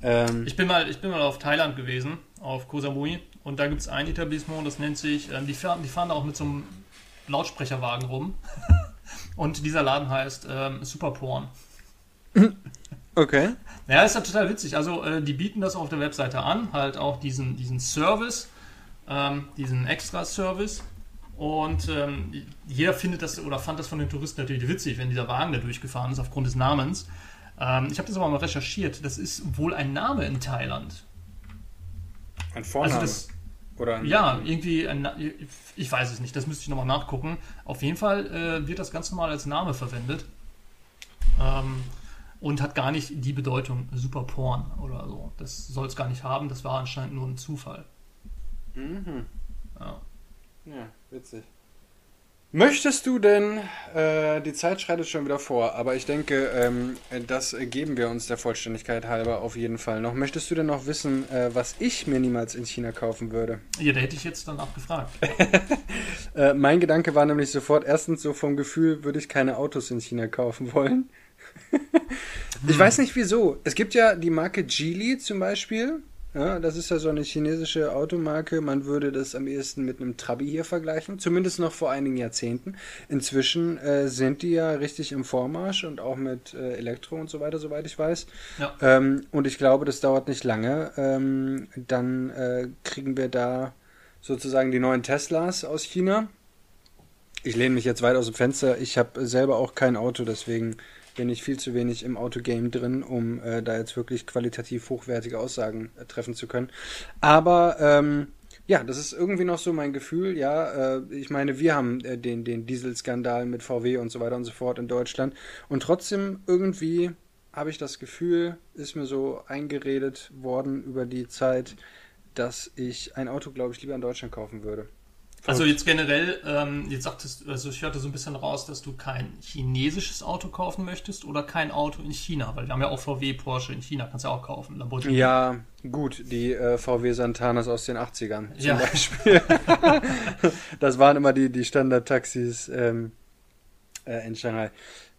Ähm, ich bin mal, ich bin mal auf Thailand gewesen, auf Koh Samui, und da gibt es ein Etablissement, das nennt sich, ähm, die, fahren, die fahren da auch mit so einem Lautsprecherwagen rum. und dieser Laden heißt ähm, Super Porn. okay. Ja, ist ja total witzig. Also, äh, die bieten das auf der Webseite an, halt auch diesen, diesen Service, ähm, diesen Extra-Service. Und ähm, jeder findet das oder fand das von den Touristen natürlich witzig, wenn dieser Wagen da durchgefahren ist, aufgrund des Namens. Ähm, ich habe das aber mal recherchiert. Das ist wohl ein Name in Thailand. Ein Vorname. Also, das, Oder ein, ja, irgendwie, ein, ich weiß es nicht, das müsste ich nochmal nachgucken. Auf jeden Fall äh, wird das ganz normal als Name verwendet. Ähm, und hat gar nicht die Bedeutung Super Porn oder so. Das soll es gar nicht haben, das war anscheinend nur ein Zufall. Mhm. Ja. Ja, witzig. Möchtest du denn, äh, die Zeit schreitet schon wieder vor, aber ich denke, ähm, das geben wir uns der Vollständigkeit halber auf jeden Fall noch. Möchtest du denn noch wissen, äh, was ich mir niemals in China kaufen würde? ja, da hätte ich jetzt danach gefragt. Äh, mein Gedanke war nämlich sofort, erstens so vom Gefühl, würde ich keine Autos in China kaufen wollen. ich weiß nicht wieso. Es gibt ja die Marke Geely zum Beispiel. Ja, das ist ja so eine chinesische Automarke. Man würde das am ehesten mit einem Trabi hier vergleichen. Zumindest noch vor einigen Jahrzehnten. Inzwischen äh, sind die ja richtig im Vormarsch und auch mit äh, Elektro und so weiter, soweit ich weiß. Ja. Ähm, und ich glaube, das dauert nicht lange. Ähm, dann äh, kriegen wir da sozusagen die neuen Teslas aus China. Ich lehne mich jetzt weit aus dem Fenster. Ich habe selber auch kein Auto, deswegen bin ich viel zu wenig im Autogame drin, um äh, da jetzt wirklich qualitativ hochwertige Aussagen äh, treffen zu können. Aber ähm, ja, das ist irgendwie noch so mein Gefühl. Ja, äh, ich meine, wir haben äh, den, den Dieselskandal mit VW und so weiter und so fort in Deutschland. Und trotzdem irgendwie habe ich das Gefühl, ist mir so eingeredet worden über die Zeit, dass ich ein Auto, glaube ich, lieber in Deutschland kaufen würde. Also jetzt generell, ähm, jetzt sagtest also ich hörte so ein bisschen raus, dass du kein chinesisches Auto kaufen möchtest oder kein Auto in China, weil wir haben ja auch VW, Porsche in China, kannst du ja auch kaufen, Lamborghini. Ja, gut, die äh, VW Santanas aus den 80ern zum Ja. Beispiel. das waren immer die, die Standard-Taxis ähm, äh, in Shanghai.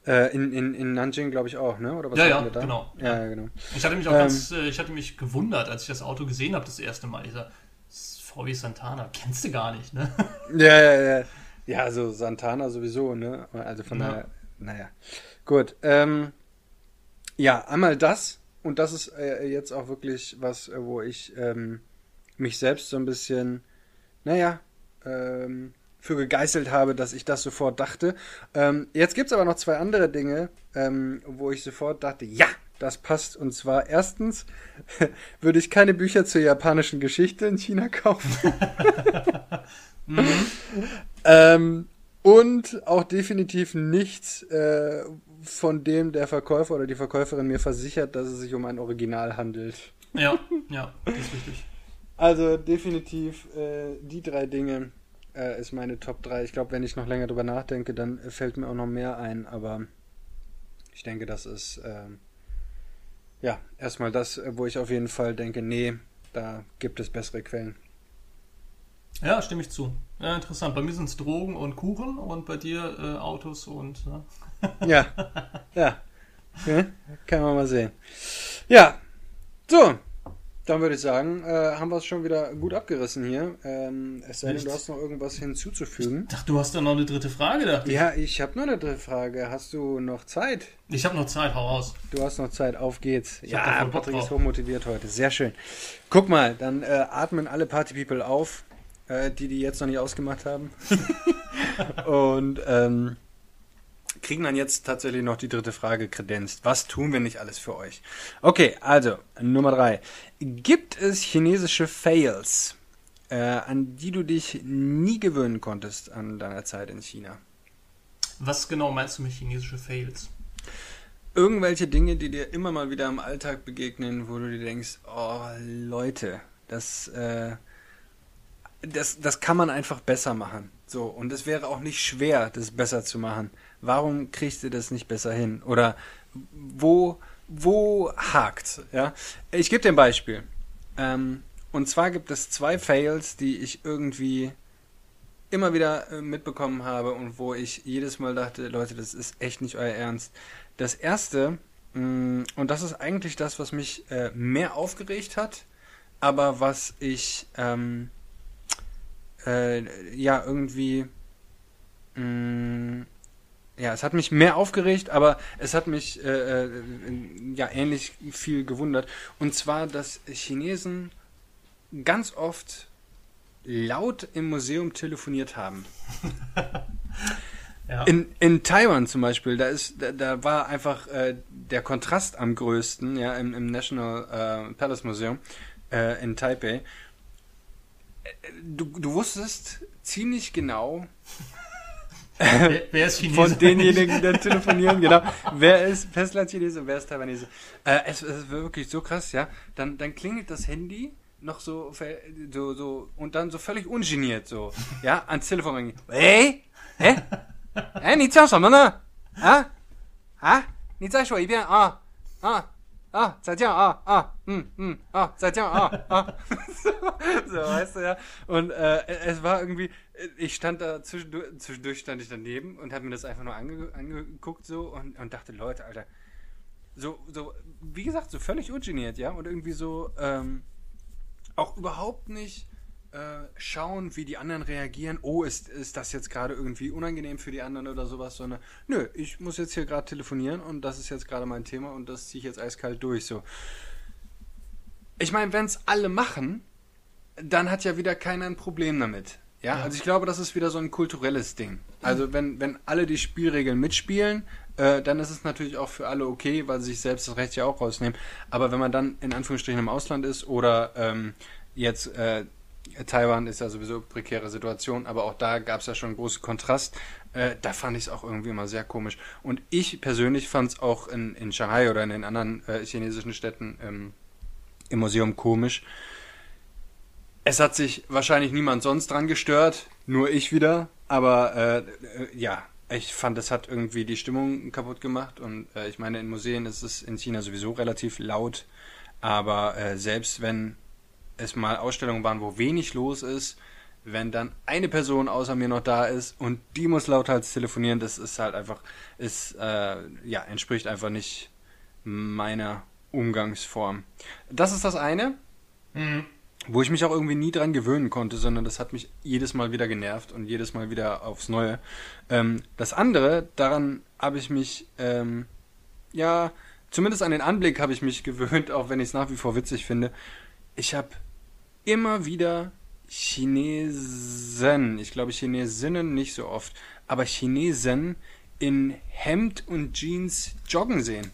Äh, in, in, in Nanjing, glaube ich, auch, ne? Oder was Ja, ja, da? genau. Ja, ja, genau. Ich hatte mich auch Ähm. ganz, äh, ich hatte mich gewundert, als ich das Auto gesehen habe das erste Mal. Ich sag, VW Santana, kennst du gar nicht, ne? Ja, ja, ja. Ja, also Santana sowieso, ne? Also von Ja. daher, naja. Gut. Ähm, ja, einmal das. Und das ist äh, jetzt auch wirklich was, äh, wo ich ähm, mich selbst so ein bisschen, naja, ähm, für gegeißelt habe, dass ich das sofort dachte. Ähm, jetzt gibt es aber noch zwei andere Dinge, ähm, wo ich sofort dachte, ja, das passt. Und zwar erstens würde ich keine Bücher zur japanischen Geschichte in China kaufen. mhm. ähm, und auch definitiv nichts, äh, von dem der Verkäufer oder die Verkäuferin mir versichert, dass es sich um ein Original handelt. Ja, ja, das ist richtig. Also definitiv äh, die drei Dinge äh, ist meine Top 3. Ich glaube, wenn ich noch länger drüber nachdenke, dann fällt mir auch noch mehr ein, aber ich denke, das ist ähm, ja erstmal das, wo ich auf jeden Fall denke, nee, da gibt es bessere Quellen. Ja, stimme ich zu. Ja, interessant. Bei mir sind es Drogen und Kuchen und bei dir äh, Autos und. Ne? ja, ja. ja. Kann man mal sehen. Ja, so. Dann würde ich sagen, äh, haben wir es schon wieder gut abgerissen hier. Ähm, es sei denn, du hast noch irgendwas hinzuzufügen. Ich dachte, du hast da noch eine dritte Frage, dachte ich. Ja, ich habe noch eine dritte Frage. Hast du noch Zeit? Ich habe noch Zeit, hau raus. Du hast noch Zeit, auf geht's. Ich ja, Patrick ist hochmotiviert heute. Sehr schön. Guck mal, dann äh, atmen alle Party-People auf äh, die die jetzt noch nicht ausgemacht haben. und ähm, kriegen dann jetzt tatsächlich noch die dritte Frage kredenzt. Was tun wir nicht alles für euch? Okay, also Nummer drei. Gibt es chinesische Fails, äh, an die du dich nie gewöhnen konntest an deiner Zeit in China? Was genau meinst du mit chinesische Fails? Irgendwelche Dinge, die dir immer mal wieder im Alltag begegnen, wo du dir denkst, oh Leute, das äh, das, das kann man einfach besser machen. So, und es wäre auch nicht schwer, das besser zu machen. Warum kriegst du das nicht besser hin? Oder wo, wo hakt? Ja? Ich gebe dir ein Beispiel. Ähm, und zwar gibt es zwei Fails, die ich irgendwie immer wieder äh, mitbekommen habe und wo ich jedes Mal dachte, Leute, das ist echt nicht euer Ernst. Das erste, mm, und das ist eigentlich das, was mich äh, mehr aufgeregt hat, aber was ich ähm, äh, ja irgendwie mh, mm, ja, es hat mich mehr aufgeregt, aber es hat mich äh, äh, ja ähnlich viel gewundert. Und zwar, dass Chinesen ganz oft laut im Museum telefoniert haben. ja. in, in Taiwan zum Beispiel, da ist, da, da war einfach äh, der Kontrast am größten, ja, im, im National äh, Palace Museum äh, in Taipei du, du wusstest ziemlich genau, wer, wer, ist Chinese? Von denjenigen, die telefonieren, genau. Wer ist Festlandchinese und wer ist Taiwanese? Äh, es, es ist wirklich so krass, ja. Dann, dann klingelt das Handy noch so, so, so, und dann so völlig ungeniert, so, ja, ans Telefon. Hey? Hä? Hä? 你叫什么呢？啊？啊？你再说一遍啊？啊 ？ah, Zaijiang, ah, ah, hm, hm, ah, Zaijiang, ah, ah. so, so, weißt du, ja. Und äh, es war irgendwie, ich stand da zwischendurch, zwischendurch stand ich daneben und habe mir das einfach nur ange, angeguckt so und, und dachte, Leute, Alter, so, so, wie gesagt, so völlig ungeniert, ja, und irgendwie so, ähm, auch überhaupt nicht äh, schauen, wie die anderen reagieren. Oh, ist, ist das jetzt gerade irgendwie unangenehm für die anderen oder sowas, sondern nö, ich muss jetzt hier gerade telefonieren und das ist jetzt gerade mein Thema und das ziehe ich jetzt eiskalt durch. So. Ich meine, wenn es alle machen, dann hat ja wieder keiner ein Problem damit. Ja? also ich glaube, das ist wieder so ein kulturelles Ding. Also wenn, wenn alle die Spielregeln mitspielen, äh, dann ist es natürlich auch für alle okay, weil sie sich selbst das Recht ja auch rausnehmen. Aber wenn man dann in Anführungsstrichen im Ausland ist oder ähm, jetzt äh, Taiwan ist ja sowieso eine prekäre Situation, aber auch da gab es ja schon einen großen Kontrast. Äh, da fand ich es auch irgendwie immer sehr komisch. Und ich persönlich fand es auch in, in Shanghai oder in den anderen äh, chinesischen Städten ähm, im Museum komisch. Es hat sich wahrscheinlich niemand sonst dran gestört, nur ich wieder. Aber äh, ja, ich fand, es hat irgendwie die Stimmung kaputt gemacht. Und äh, ich meine, in Museen ist es in China sowieso relativ laut. Aber äh, selbst wenn es mal Ausstellungen waren, wo wenig los ist, wenn dann eine Person außer mir noch da ist und die muss lauthals telefonieren, das ist halt einfach, ist, äh, ja, entspricht einfach nicht meiner Umgangsform. Das ist das eine, mhm. wo ich mich auch irgendwie nie dran gewöhnen konnte, sondern das hat mich jedes Mal wieder genervt und jedes Mal wieder aufs Neue. Ähm, das andere, daran habe ich mich, ähm, ja, zumindest an den Anblick habe ich mich gewöhnt, auch wenn ich es nach wie vor witzig finde. Ich habe immer wieder Chinesen, ich glaube Chinesinnen nicht so oft, aber Chinesen in Hemd und Jeans joggen sehen.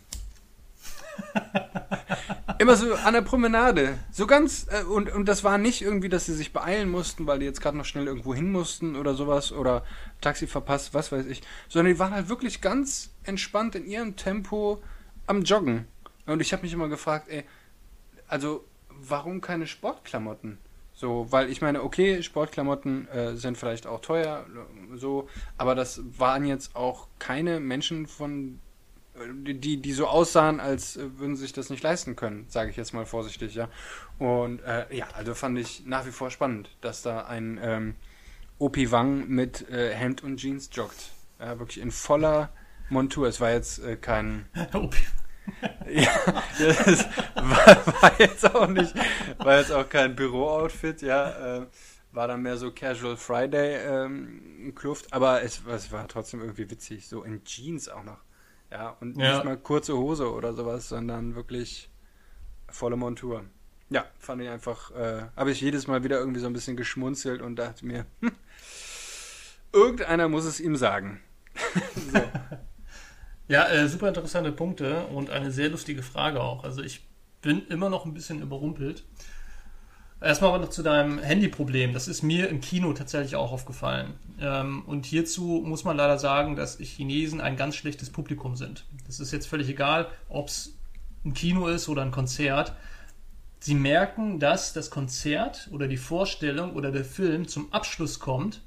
Immer so an der Promenade. So ganz, äh, und, und das war nicht irgendwie, dass sie sich beeilen mussten, weil die jetzt gerade noch schnell irgendwo hin mussten oder sowas oder Taxi verpasst, was weiß ich. Sondern die waren halt wirklich ganz entspannt in ihrem Tempo am Joggen. Und ich habe mich immer gefragt, ey, also warum keine Sportklamotten? So, weil ich meine, okay, Sportklamotten äh, sind vielleicht auch teuer, so, aber das waren jetzt auch keine Menschen von die, die so aussahen, als würden sie sich das nicht leisten können, sage ich jetzt mal vorsichtig, ja. Und äh, ja, also fand ich nach wie vor spannend, dass da ein ähm, Opi Wang mit äh, Hemd und Jeans joggt. Ja, wirklich in voller Montur. Es war jetzt äh, kein. Opi. Ja, das war, war, jetzt auch nicht, war jetzt auch kein Bürooutfit, ja. Äh, war dann mehr so Casual Friday ähm, Kluft, aber es, es war trotzdem irgendwie witzig, so in Jeans auch noch. Ja, und ja. nicht mal kurze Hose oder sowas, sondern wirklich volle Montur. Ja, fand ich einfach, äh, habe ich jedes Mal wieder irgendwie so ein bisschen geschmunzelt und dachte mir, hm, irgendeiner muss es ihm sagen. so. Ja, äh, super interessante Punkte und eine sehr lustige Frage auch. Also ich bin immer noch ein bisschen überrumpelt. Erstmal aber noch zu deinem Handyproblem. Das ist mir im Kino tatsächlich auch aufgefallen. Ähm, und hierzu muss man leider sagen, dass Chinesen ein ganz schlechtes Publikum sind. Das ist jetzt völlig egal, ob es ein Kino ist oder ein Konzert. Sie merken, dass das Konzert oder die Vorstellung oder der Film zum Abschluss kommt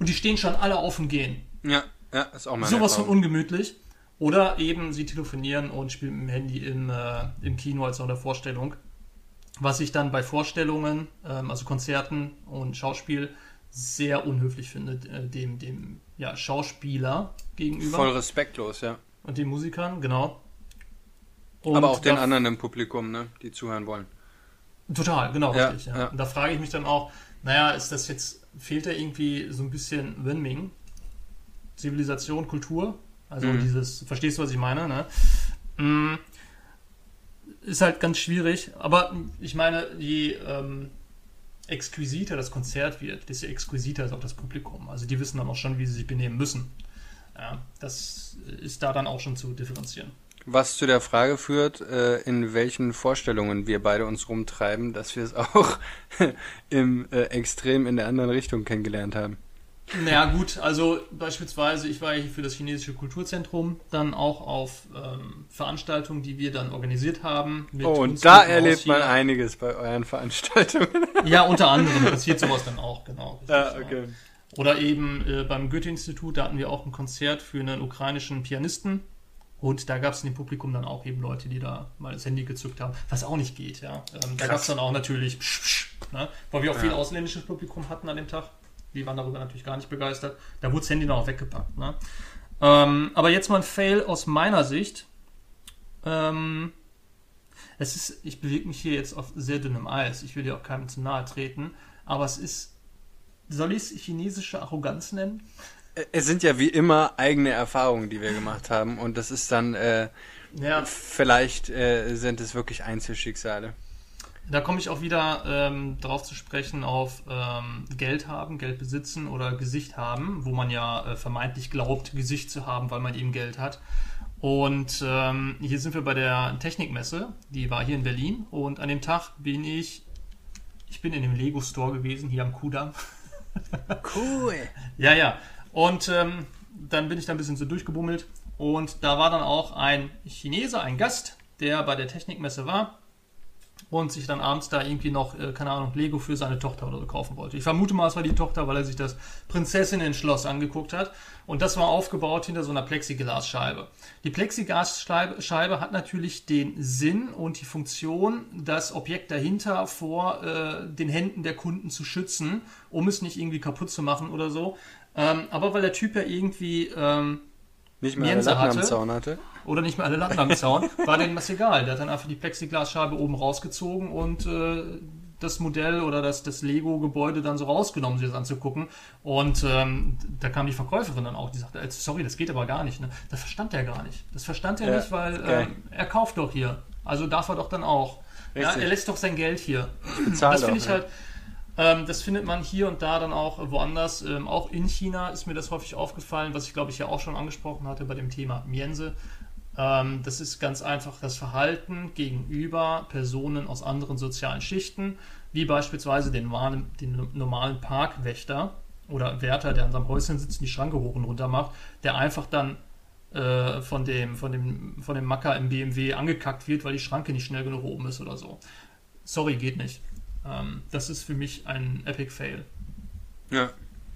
und die stehen schon alle auf und gehen. Ja, ja, ist auch mal Sowas von ungemütlich. Oder eben sie telefonieren und spielen mit dem Handy im, äh, im Kino als auch in der Vorstellung. Was ich dann bei Vorstellungen, ähm, also Konzerten und Schauspiel, sehr unhöflich finde, äh, dem, dem ja, Schauspieler gegenüber. Voll respektlos, ja. Und den Musikern, genau. Und Aber auch den anderen im Publikum, ne, die zuhören wollen. Total, genau, ja, richtig. Ja. Ja. Und da frage ich mich dann auch, naja, ist das jetzt, fehlt da irgendwie so ein bisschen Wenming? Zivilisation, Kultur? Also mhm. dieses, verstehst du, was ich meine, ne? Mhm ist halt ganz schwierig. Aber ich meine, je ähm, exquisiter das Konzert wird, desto exquisiter ist auch das Publikum. Also die wissen dann auch schon, wie sie sich benehmen müssen. Ja, das ist da dann auch schon zu differenzieren. Was zu der Frage führt, äh, in welchen Vorstellungen wir beide uns rumtreiben, dass wir es auch im äh, Extrem in der anderen Richtung kennengelernt haben. Naja, gut, also beispielsweise, ich war hier für das chinesische Kulturzentrum dann auch auf ähm, Veranstaltungen, die wir dann organisiert haben. oh, und da erlebt man einiges bei euren Veranstaltungen. Ja, unter anderem passiert sowas dann auch, genau. Ja, okay. Oder eben äh, beim Goethe-Institut, da hatten wir auch ein Konzert für einen ukrainischen Pianisten. Und da gab es in dem Publikum dann auch eben Leute, die da mal das Handy gezückt haben, was auch nicht geht, ja. Ähm, da gab es dann auch natürlich, psch, psch, ne? weil wir auch ja. viel ausländisches Publikum hatten an dem Tag. Die waren darüber natürlich gar nicht begeistert. Da wurde das Handy noch weggepackt. Ne? Ähm, aber jetzt mal ein Fail aus meiner Sicht. Ähm, es ist, ich bewege mich hier jetzt auf sehr dünnem Eis. Ich will dir auch keinem zu nahe treten. Aber es ist, soll ich es chinesische Arroganz nennen? Es sind ja wie immer eigene Erfahrungen, die wir gemacht haben. Und das ist dann, äh, ja. vielleicht äh, sind es wirklich Einzelschicksale. Da komme ich auch wieder ähm, darauf zu sprechen auf ähm, Geld haben, Geld besitzen oder Gesicht haben, wo man ja äh, vermeintlich glaubt, Gesicht zu haben, weil man eben Geld hat. Und ähm, hier sind wir bei der Technikmesse, die war hier in Berlin. Und an dem Tag bin ich, ich bin in dem Lego Store gewesen, hier am Kudamm. Cool. ja, ja. Und ähm, dann bin ich da ein bisschen so durchgebummelt. Und da war dann auch ein Chinese, ein Gast, der bei der Technikmesse war und sich dann abends da irgendwie noch, äh, keine Ahnung, Lego für seine Tochter oder so kaufen wollte. Ich vermute mal, es war die Tochter, weil er sich das Prinzessinnen-Schloss angeguckt hat. Und das war aufgebaut hinter so einer Plexiglasscheibe. Die Plexiglasscheibe hat natürlich den Sinn und die Funktion, das Objekt dahinter vor äh, den Händen der Kunden zu schützen, um es nicht irgendwie kaputt zu machen oder so. Ähm, aber weil der Typ ja irgendwie ähm, nicht mehr alle Latten am Zaun hatte oder nicht mehr alle Latten am Zaun, war denen was egal. Der hat dann einfach die Plexiglasscheibe oben rausgezogen und äh, das Modell oder das, das Lego-Gebäude dann so rausgenommen, sich das anzugucken. Und ähm, da kam die Verkäuferin dann auch, die sagte, sorry, das geht aber gar nicht. Ne? Das verstand er gar nicht. Das verstand er ja, nicht, weil okay. äh, er kauft doch hier. Also darf er doch dann auch. Ja, er lässt doch sein Geld hier. Das finde ich ja. Ähm, das findet man hier und da dann auch woanders. Ähm, auch in China ist mir das häufig aufgefallen, was ich glaube ich ja auch schon angesprochen hatte bei dem Thema Miense. Ähm, das ist ganz einfach das Verhalten gegenüber Personen aus anderen sozialen Schichten, wie beispielsweise den normalen, den normalen Parkwächter oder Wärter, der an seinem Häuschen sitzt und die Schranke hoch und runter macht, der einfach dann äh, von, dem, von, dem, von dem Macker im BMW angekackt wird, weil die Schranke nicht schnell genug oben ist oder so. Sorry, geht nicht. Ähm, das ist für mich ein Epic Fail. Ja.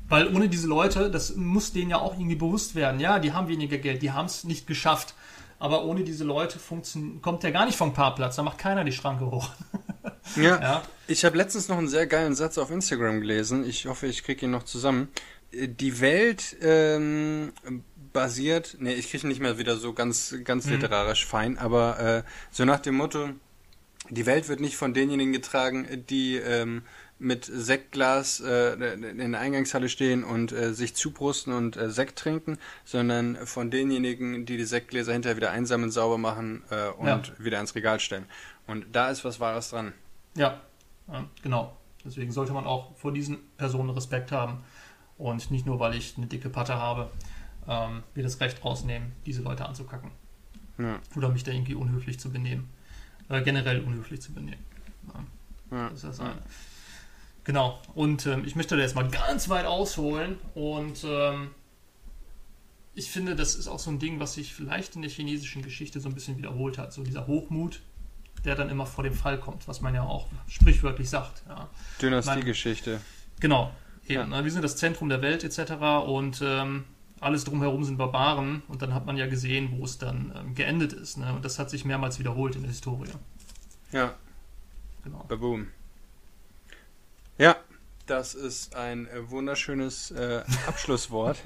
Weil ohne diese Leute, das muss denen ja auch irgendwie bewusst werden. Ja, die haben weniger Geld, die haben es nicht geschafft. Aber ohne diese Leute kommt der gar nicht vom Parkplatz, da macht keiner die Schranke hoch. ja. ja. Ich habe letztens noch einen sehr geilen Satz auf Instagram gelesen. Ich hoffe, ich kriege ihn noch zusammen. Die Welt ähm, basiert, nee, ich kriege nicht mehr wieder so ganz, ganz mhm. literarisch fein, aber äh, so nach dem Motto, die Welt wird nicht von denjenigen getragen, die ähm, mit Sektglas äh, in der Eingangshalle stehen und äh, sich zubrusten und äh, Sekt trinken, sondern von denjenigen, die die Sektgläser hinterher wieder einsammeln, sauber machen äh, und ja. wieder ins Regal stellen. Und da ist was Wahres dran. Ja, ja, genau. Deswegen sollte man auch vor diesen Personen Respekt haben. Und nicht nur, weil ich eine dicke Patte habe, ähm, mir das Recht rausnehmen, diese Leute anzukacken. Ja. Oder mich da irgendwie unhöflich zu benehmen. Äh, generell unhöflich zu benehmen. Ja. Das ist das eine. Genau. Und ähm, ich möchte da jetzt mal ganz weit ausholen. Und ähm, ich finde, das ist auch so ein Ding, was sich vielleicht in der chinesischen Geschichte so ein bisschen wiederholt hat. So dieser Hochmut, der dann immer vor dem Fall kommt, was man ja auch sprichwörtlich sagt. Ja. Dynastiegeschichte. Genau. Eben, ja. Ne? Wir sind das Zentrum der Welt etc. Und ähm, alles drumherum sind Barbaren und dann hat man ja gesehen, wo es dann ähm, geendet ist. Ne? Und das hat sich mehrmals wiederholt in der Historie. Ja. Genau. Baboom. Ja, das ist ein äh, wunderschönes äh, Abschlusswort.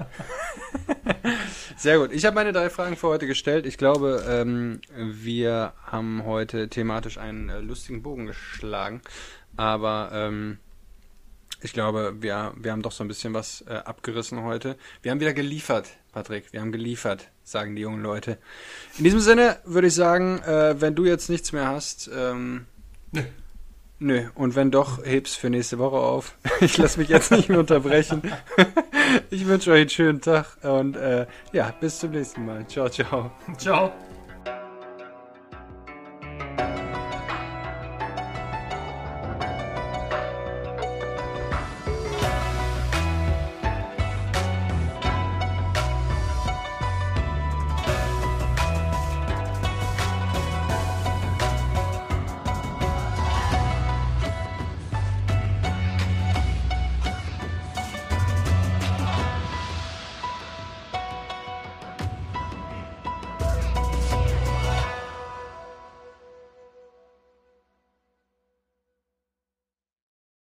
Sehr gut. Ich habe meine drei Fragen für heute gestellt. Ich glaube, ähm, wir haben heute thematisch einen äh, lustigen Bogen geschlagen. Aber ähm, ich glaube, wir, wir haben doch so ein bisschen was äh, abgerissen heute. Wir haben wieder geliefert, Patrick. Wir haben geliefert, sagen die jungen Leute. In diesem Sinne würde ich sagen, äh, wenn du jetzt nichts mehr hast, ähm, nö. Nö, und wenn doch, heb's für nächste Woche auf. Ich lasse mich jetzt nicht mehr unterbrechen. ich wünsche euch einen schönen Tag und äh, ja, bis zum nächsten Mal. Ciao, ciao. Ciao.